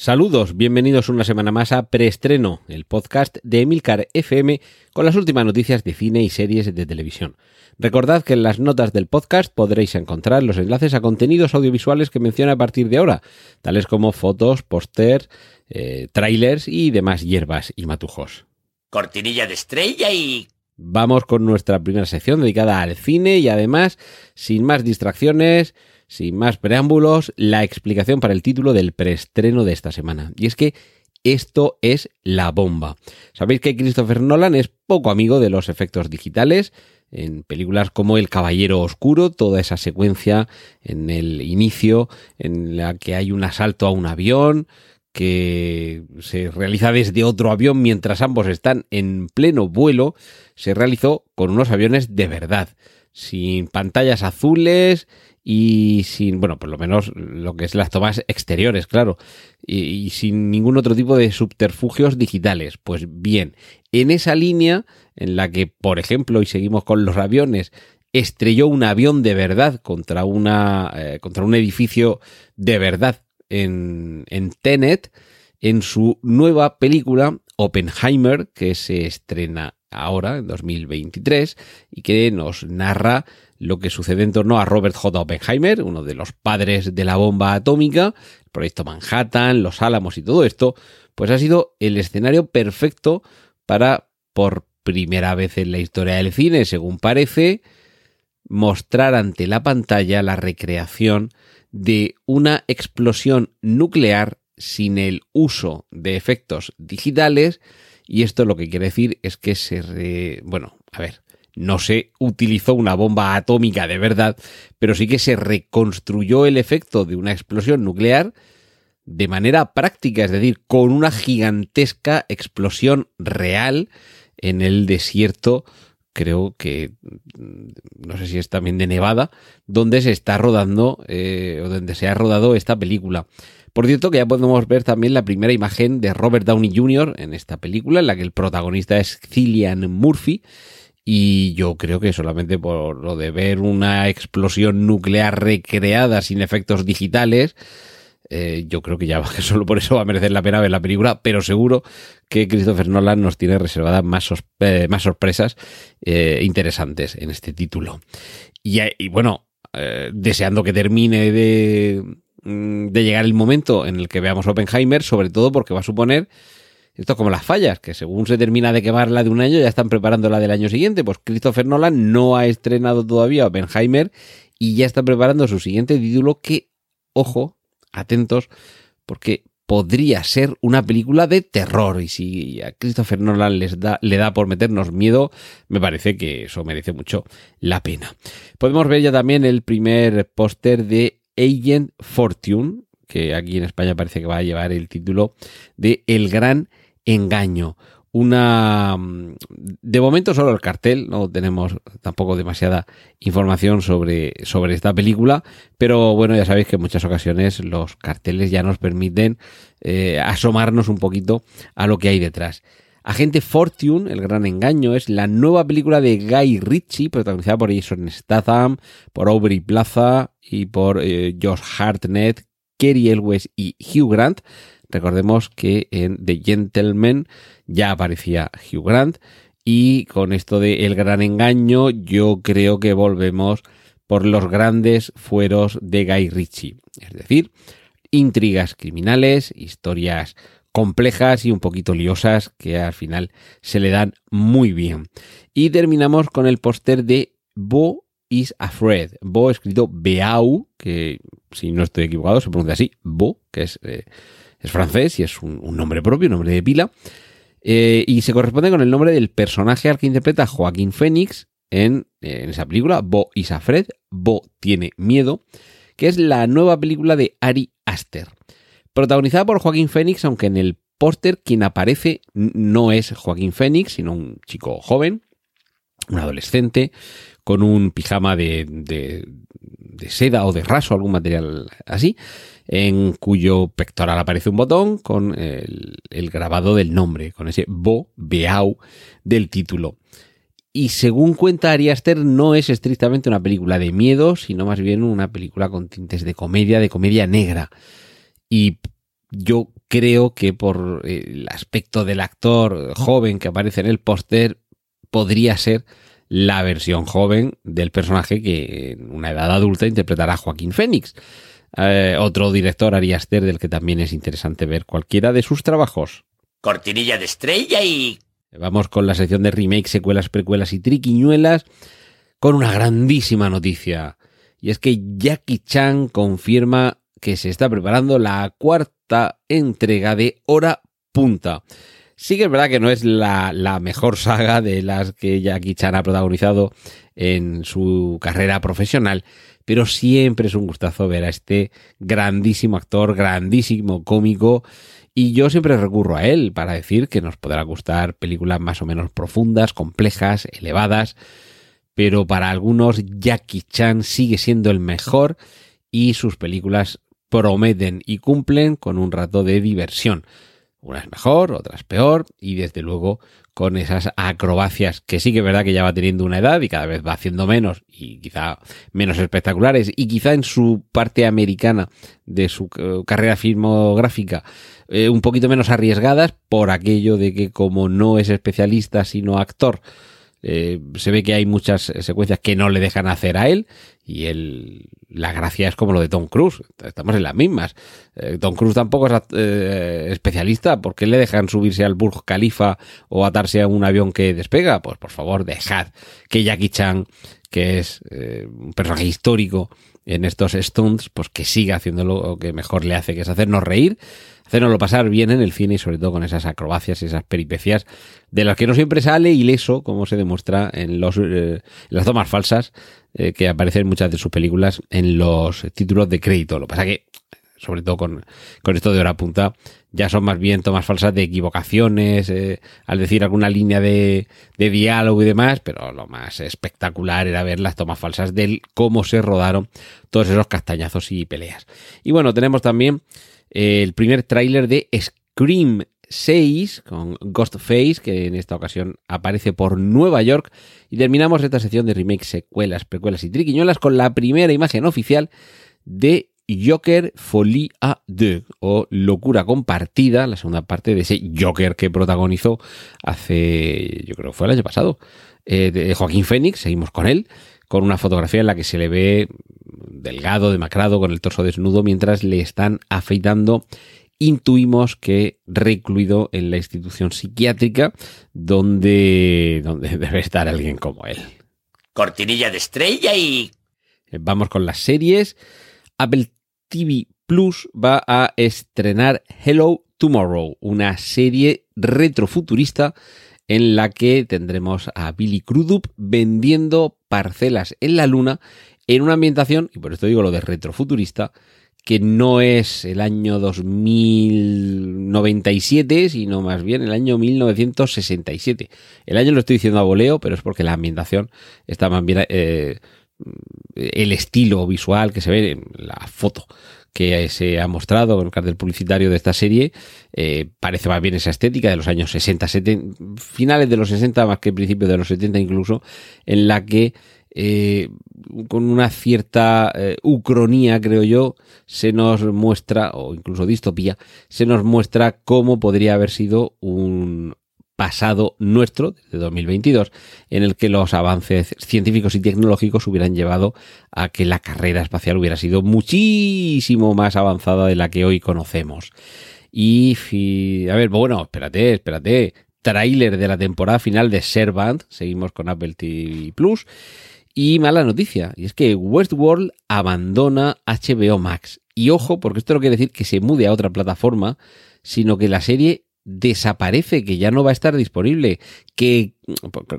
Saludos, bienvenidos una semana más a Preestreno, el podcast de Emilcar FM con las últimas noticias de cine y series de televisión. Recordad que en las notas del podcast podréis encontrar los enlaces a contenidos audiovisuales que menciona a partir de ahora, tales como fotos, póster, eh, trailers y demás hierbas y matujos. Cortinilla de estrella y... Vamos con nuestra primera sección dedicada al cine y además, sin más distracciones, sin más preámbulos, la explicación para el título del preestreno de esta semana. Y es que esto es la bomba. Sabéis que Christopher Nolan es poco amigo de los efectos digitales. En películas como El Caballero Oscuro, toda esa secuencia en el inicio en la que hay un asalto a un avión que se realiza desde otro avión mientras ambos están en pleno vuelo, se realizó con unos aviones de verdad, sin pantallas azules, y sin, bueno, por lo menos lo que es las tomas exteriores, claro, y, sin ningún otro tipo de subterfugios digitales. Pues bien, en esa línea en la que, por ejemplo, y seguimos con los aviones, estrelló un avión de verdad contra, una, eh, contra un edificio de verdad en, en Tenet, en su nueva película Oppenheimer, que se estrena ahora, en 2023, y que nos narra lo que sucede en torno a Robert J. Oppenheimer, uno de los padres de la bomba atómica, el proyecto Manhattan, los Álamos y todo esto, pues ha sido el escenario perfecto para, por primera vez en la historia del cine, según parece, mostrar ante la pantalla la recreación de una explosión nuclear sin el uso de efectos digitales y esto lo que quiere decir es que se... Bueno, a ver, no se utilizó una bomba atómica de verdad, pero sí que se reconstruyó el efecto de una explosión nuclear de manera práctica, es decir, con una gigantesca explosión real en el desierto, creo que, no sé si es también de Nevada, donde se está rodando, eh, o donde se ha rodado esta película. Por cierto, que ya podemos ver también la primera imagen de Robert Downey Jr. en esta película, en la que el protagonista es Cillian Murphy, y yo creo que solamente por lo de ver una explosión nuclear recreada sin efectos digitales, eh, yo creo que ya solo por eso va a merecer la pena ver la película, pero seguro que Christopher Nolan nos tiene reservadas más, eh, más sorpresas eh, interesantes en este título. Y, bueno, deseando que termine de, de llegar el momento en el que veamos Oppenheimer, sobre todo porque va a suponer esto es como las fallas, que según se termina de quemar la de un año, ya están preparando la del año siguiente. Pues Christopher Nolan no ha estrenado todavía Oppenheimer y ya está preparando su siguiente título que, ojo, atentos, porque podría ser una película de terror. Y si a Christopher Nolan les da, le da por meternos miedo, me parece que eso merece mucho la pena. Podemos ver ya también el primer póster de Agent Fortune, que aquí en España parece que va a llevar el título de El Gran engaño. Una. Mm, de momento, solo el cartel, no tenemos tampoco demasiada información sobre, sobre esta película, pero bueno, ya sabéis que en muchas ocasiones los carteles ya nos permiten eh, asomarnos un poquito a lo que hay detrás. Agente Fortune, El Gran Engaño, es la nueva película de Guy Ritchie, protagonizada por Jason Statham, por Aubrey Plaza y por eh, Josh Hartnett, Kerry Elwes y Hugh Grant Recordemos que en The Gentleman ya aparecía Hugh Grant y con esto de El Gran Engaño yo creo que volvemos por los grandes fueros de Guy Ritchie. Es decir, intrigas criminales, historias complejas y un poquito liosas que al final se le dan muy bien. Y terminamos con el póster de Bo is Afraid. Bo escrito Beau, que si no estoy equivocado se pronuncia así, Bo, que es eh, es francés y es un, nombre propio, un nombre de pila. Eh, y se corresponde con el nombre del personaje al que interpreta Joaquín Phoenix en, en esa película, Bo Isafred, Bo tiene miedo, que es la nueva película de Ari Aster. Protagonizada por Joaquín Phoenix, aunque en el póster quien aparece no es Joaquín Phoenix, sino un chico joven, un adolescente, con un pijama de, de, de seda o de raso, algún material así, en cuyo pectoral aparece un botón con el, el grabado del nombre, con ese Bo Beau del título. Y según cuenta Ari Aster, no es estrictamente una película de miedo, sino más bien una película con tintes de comedia, de comedia negra. Y yo creo que por el aspecto del actor joven que aparece en el póster, podría ser la versión joven del personaje que en una edad adulta interpretará Joaquín Fénix. Eh, otro director, Ari Aster, del que también es interesante ver cualquiera de sus trabajos. Cortinilla de estrella y... Vamos con la sección de remake, secuelas, precuelas y triquiñuelas con una grandísima noticia. Y es que Jackie Chan confirma que se está preparando la cuarta entrega de Hora Punta. Sí que es verdad que no es la, la, mejor saga de las que Jackie Chan ha protagonizado en su carrera profesional, pero siempre es un gustazo ver a este grandísimo actor, grandísimo cómico, y yo siempre recurro a él para decir que nos podrá gustar películas más o menos profundas, complejas, elevadas, pero para algunos Jackie Chan sigue siendo el mejor y sus películas prometen y cumplen con un rato de diversión. Unas mejor, otras peor, y desde luego con esas acrobacias que sí que es verdad que ya va teniendo una edad y cada vez va haciendo menos y quizá menos espectaculares y quizá en su parte americana de su carrera filmográfica eh, un poquito menos arriesgadas por aquello de que como no es especialista sino actor eh, se ve que hay muchas secuencias que no le dejan hacer a él y él, la gracia es como lo de Tom Cruise, estamos en las mismas. Eh, Tom Cruise tampoco es eh, especialista, ¿por qué le dejan subirse al Burj Khalifa o atarse a un avión que despega? Pues por favor, dejad que Jackie Chan, que es eh, un personaje histórico en estos stunts, pues que siga haciendo lo que mejor le hace, que es hacernos reír hacernoslo pasar bien en el cine y sobre todo con esas acrobacias y esas peripecias de las que no siempre sale ileso, como se demuestra en, los, eh, las tomas falsas eh, que aparecen en muchas de sus películas en los títulos de crédito. Lo que pasa que, sobre todo con, con esto de hora punta, ya son más bien tomas falsas de equivocaciones, eh, al decir alguna línea de, de diálogo y demás, pero lo más espectacular era ver las tomas falsas del cómo se rodaron todos esos castañazos y peleas. Y bueno, tenemos también el primer tráiler de Scream 6 con Ghostface, que en esta ocasión aparece por Nueva York. Y terminamos esta sección de remakes, secuelas, precuelas y triquiñuelas con la primera imagen oficial de Joker Folie à deux o Locura Compartida, la segunda parte de ese Joker que protagonizó hace, yo creo que fue el año pasado, eh, de Joaquín Phoenix, seguimos con él, con una fotografía en la que se le ve delgado, demacrado, con el torso desnudo, mientras le están afeitando. Intuimos que recluido en la institución psiquiátrica donde, donde debe estar alguien como él. Cortinilla de estrella y... Vamos con las series. Apple TV Plus va a estrenar Hello Tomorrow, una serie retrofuturista en la que tendremos a Billy Crudup vendiendo parcelas en la luna en una ambientación, y por esto digo lo de retrofuturista, que no es el año 2097, sino más bien el año 1967. El año lo estoy diciendo a voleo, pero es porque la ambientación está más bien... Eh, el estilo visual que se ve en la foto que se ha mostrado con el cartel publicitario de esta serie eh, parece más bien esa estética de los años 60, 70, finales de los 60 más que principios de los 70 incluso, en la que eh, con una cierta eh, ucronía, creo yo, se nos muestra, o incluso distopía, se nos muestra cómo podría haber sido un pasado nuestro, de 2022, en el que los avances científicos y tecnológicos hubieran llevado a que la carrera espacial hubiera sido muchísimo más avanzada de la que hoy conocemos. Y, a ver, bueno, espérate, espérate. Trailer de la temporada final de Servant, seguimos con Apple TV Plus. Y mala noticia, y es que Westworld abandona HBO Max. Y ojo, porque esto no quiere decir que se mude a otra plataforma, sino que la serie desaparece, que ya no va a estar disponible, que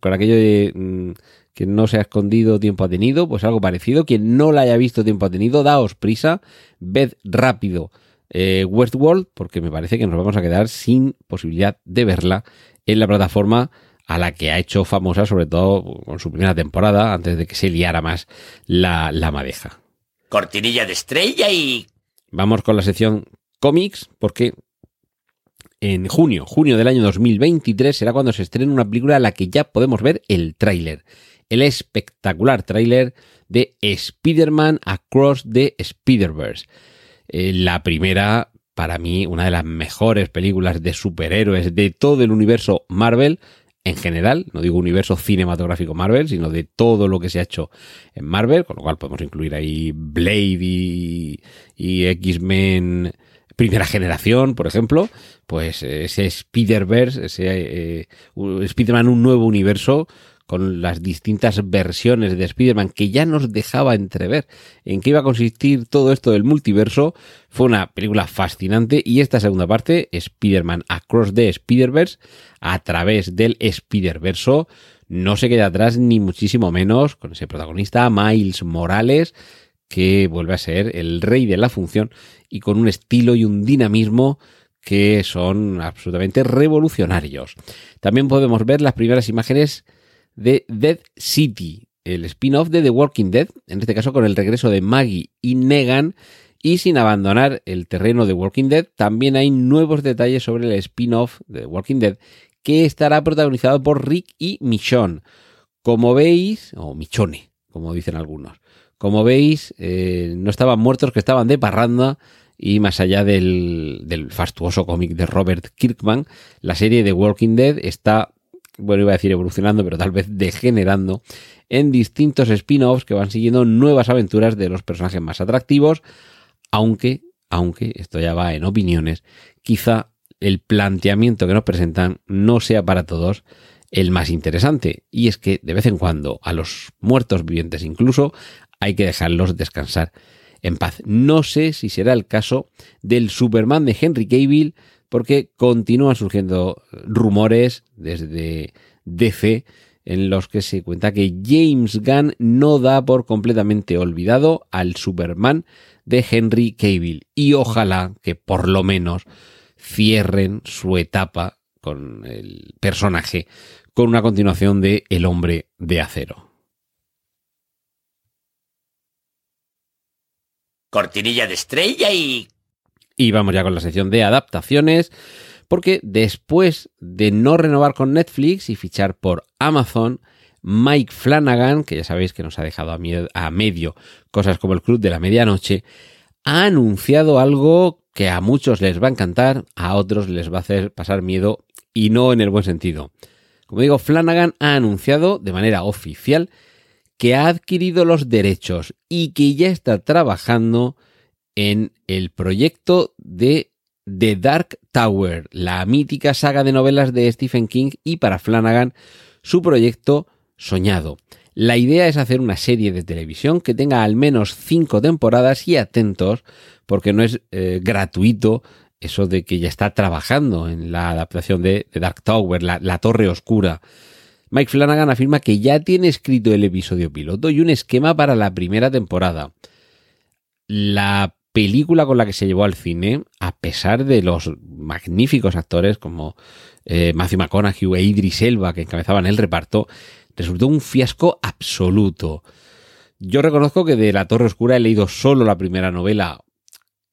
con aquello de mm, que no se ha escondido tiempo ha tenido, pues algo parecido, quien no la haya visto tiempo ha tenido, daos prisa, ved rápido eh, Westworld, porque me parece que nos vamos a quedar sin posibilidad de verla en la plataforma a la que ha hecho famosa sobre todo con su primera temporada, antes de que se liara más la, la madeja. Cortinilla de estrella y... Vamos con la sección cómics, porque en junio, junio del año 2023 será cuando se estrene una película a la que ya podemos ver el tráiler. El espectacular tráiler de Spider-Man Across the Spider-Verse. Eh, la primera, para mí, una de las mejores películas de superhéroes de todo el universo Marvel en general, no digo universo cinematográfico Marvel, sino de todo lo que se ha hecho en Marvel, con lo cual podemos incluir ahí Blade y, y X-Men primera generación, por ejemplo, pues ese Spider-Verse, ese eh, Spider-Man un nuevo universo con las distintas versiones de Spider-Man que ya nos dejaba entrever en qué iba a consistir todo esto del multiverso, fue una película fascinante y esta segunda parte, Spider-Man Across the Spider-Verse, a través del Spider-Verso, no se queda atrás ni muchísimo menos con ese protagonista Miles Morales, que vuelve a ser el rey de la función y con un estilo y un dinamismo que son absolutamente revolucionarios. También podemos ver las primeras imágenes de Dead City, el spin-off de The Walking Dead, en este caso con el regreso de Maggie y Negan, y sin abandonar el terreno de Walking Dead, también hay nuevos detalles sobre el spin-off de The Walking Dead que estará protagonizado por Rick y Michonne. Como veis, o Michone, como dicen algunos, como veis, eh, no estaban muertos, que estaban de parranda. Y más allá del, del fastuoso cómic de Robert Kirkman, la serie de Walking Dead está, bueno, iba a decir evolucionando, pero tal vez degenerando en distintos spin-offs que van siguiendo nuevas aventuras de los personajes más atractivos, aunque, aunque, esto ya va en opiniones, quizá el planteamiento que nos presentan no sea para todos el más interesante, y es que de vez en cuando a los muertos vivientes incluso hay que dejarlos descansar en paz. No sé si será el caso del Superman de Henry Cavill, porque continúan surgiendo rumores desde DC en los que se cuenta que James Gunn no da por completamente olvidado al Superman de Henry Cavill y ojalá que por lo menos cierren su etapa con el personaje con una continuación de El hombre de acero. Cortinilla de estrella y... Y vamos ya con la sección de adaptaciones, porque después de no renovar con Netflix y fichar por Amazon, Mike Flanagan, que ya sabéis que nos ha dejado a, a medio cosas como el Club de la Medianoche, ha anunciado algo que a muchos les va a encantar, a otros les va a hacer pasar miedo y no en el buen sentido. Como digo, Flanagan ha anunciado de manera oficial que ha adquirido los derechos y que ya está trabajando en el proyecto de The Dark Tower, la mítica saga de novelas de Stephen King y para Flanagan su proyecto soñado. La idea es hacer una serie de televisión que tenga al menos cinco temporadas y atentos porque no es eh, gratuito eso de que ya está trabajando en la adaptación de The Dark Tower, la Torre Oscura. Mike Flanagan afirma que ya tiene escrito el episodio piloto y un esquema para la primera temporada. La película con la que se llevó al cine, a pesar de los magníficos actores como eh, Matthew McConaughey e Idris Elba que encabezaban el reparto, resultó un fiasco absoluto. Yo reconozco que de La Torre Oscura he leído solo la primera novela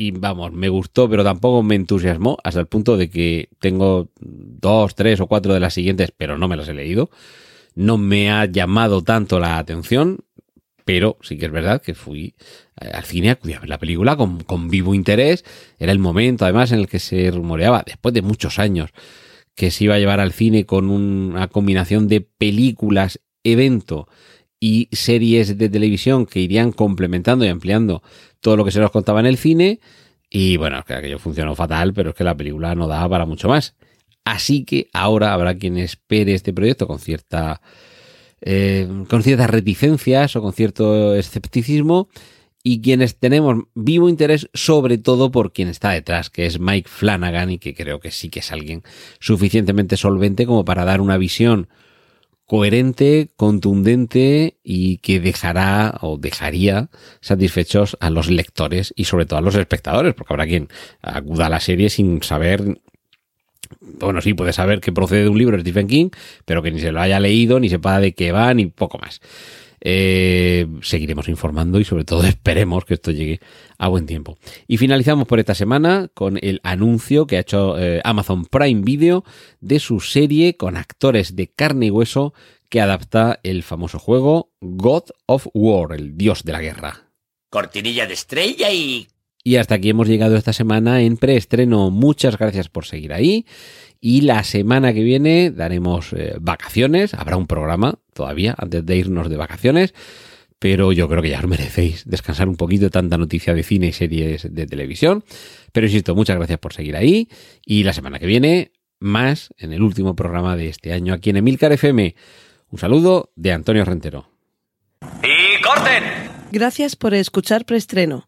y vamos, me gustó, pero tampoco me entusiasmó hasta el punto de que tengo dos, tres o cuatro de las siguientes, pero no me las he leído. No me ha llamado tanto la atención, pero sí que es verdad que fui eh, al cine a ver la película con, con vivo interés. Era el momento, además, en el que se rumoreaba, después de muchos años, que se iba a llevar al cine con una combinación de películas, evento y series de televisión que irían complementando y ampliando todo lo que se nos contaba en el cine. Y bueno, es que aquello funcionó fatal, pero es que la película no daba para mucho más. Así que ahora habrá quien espere este proyecto con cierta. Eh, con ciertas reticencias o con cierto escepticismo. Y quienes tenemos vivo interés, sobre todo por quien está detrás, que es Mike Flanagan, y que creo que sí que es alguien suficientemente solvente como para dar una visión coherente, contundente y que dejará o dejaría satisfechos a los lectores y sobre todo a los espectadores, porque habrá quien acuda a la serie sin saber bueno, sí, puede saber que procede de un libro de Stephen King, pero que ni se lo haya leído, ni sepa de qué va, ni poco más. Eh, seguiremos informando y sobre todo esperemos que esto llegue a buen tiempo. Y finalizamos por esta semana con el anuncio que ha hecho eh, Amazon Prime Video de su serie con actores de carne y hueso que adapta el famoso juego God of War, el dios de la guerra. Cortinilla de estrella y... Y hasta aquí hemos llegado esta semana en preestreno. Muchas gracias por seguir ahí. Y la semana que viene daremos eh, vacaciones. Habrá un programa todavía antes de irnos de vacaciones. Pero yo creo que ya os merecéis descansar un poquito de tanta noticia de cine y series de televisión. Pero insisto, muchas gracias por seguir ahí. Y la semana que viene, más en el último programa de este año aquí en Emilcar FM. Un saludo de Antonio Rentero. ¡Y corten! Gracias por escuchar Preestreno.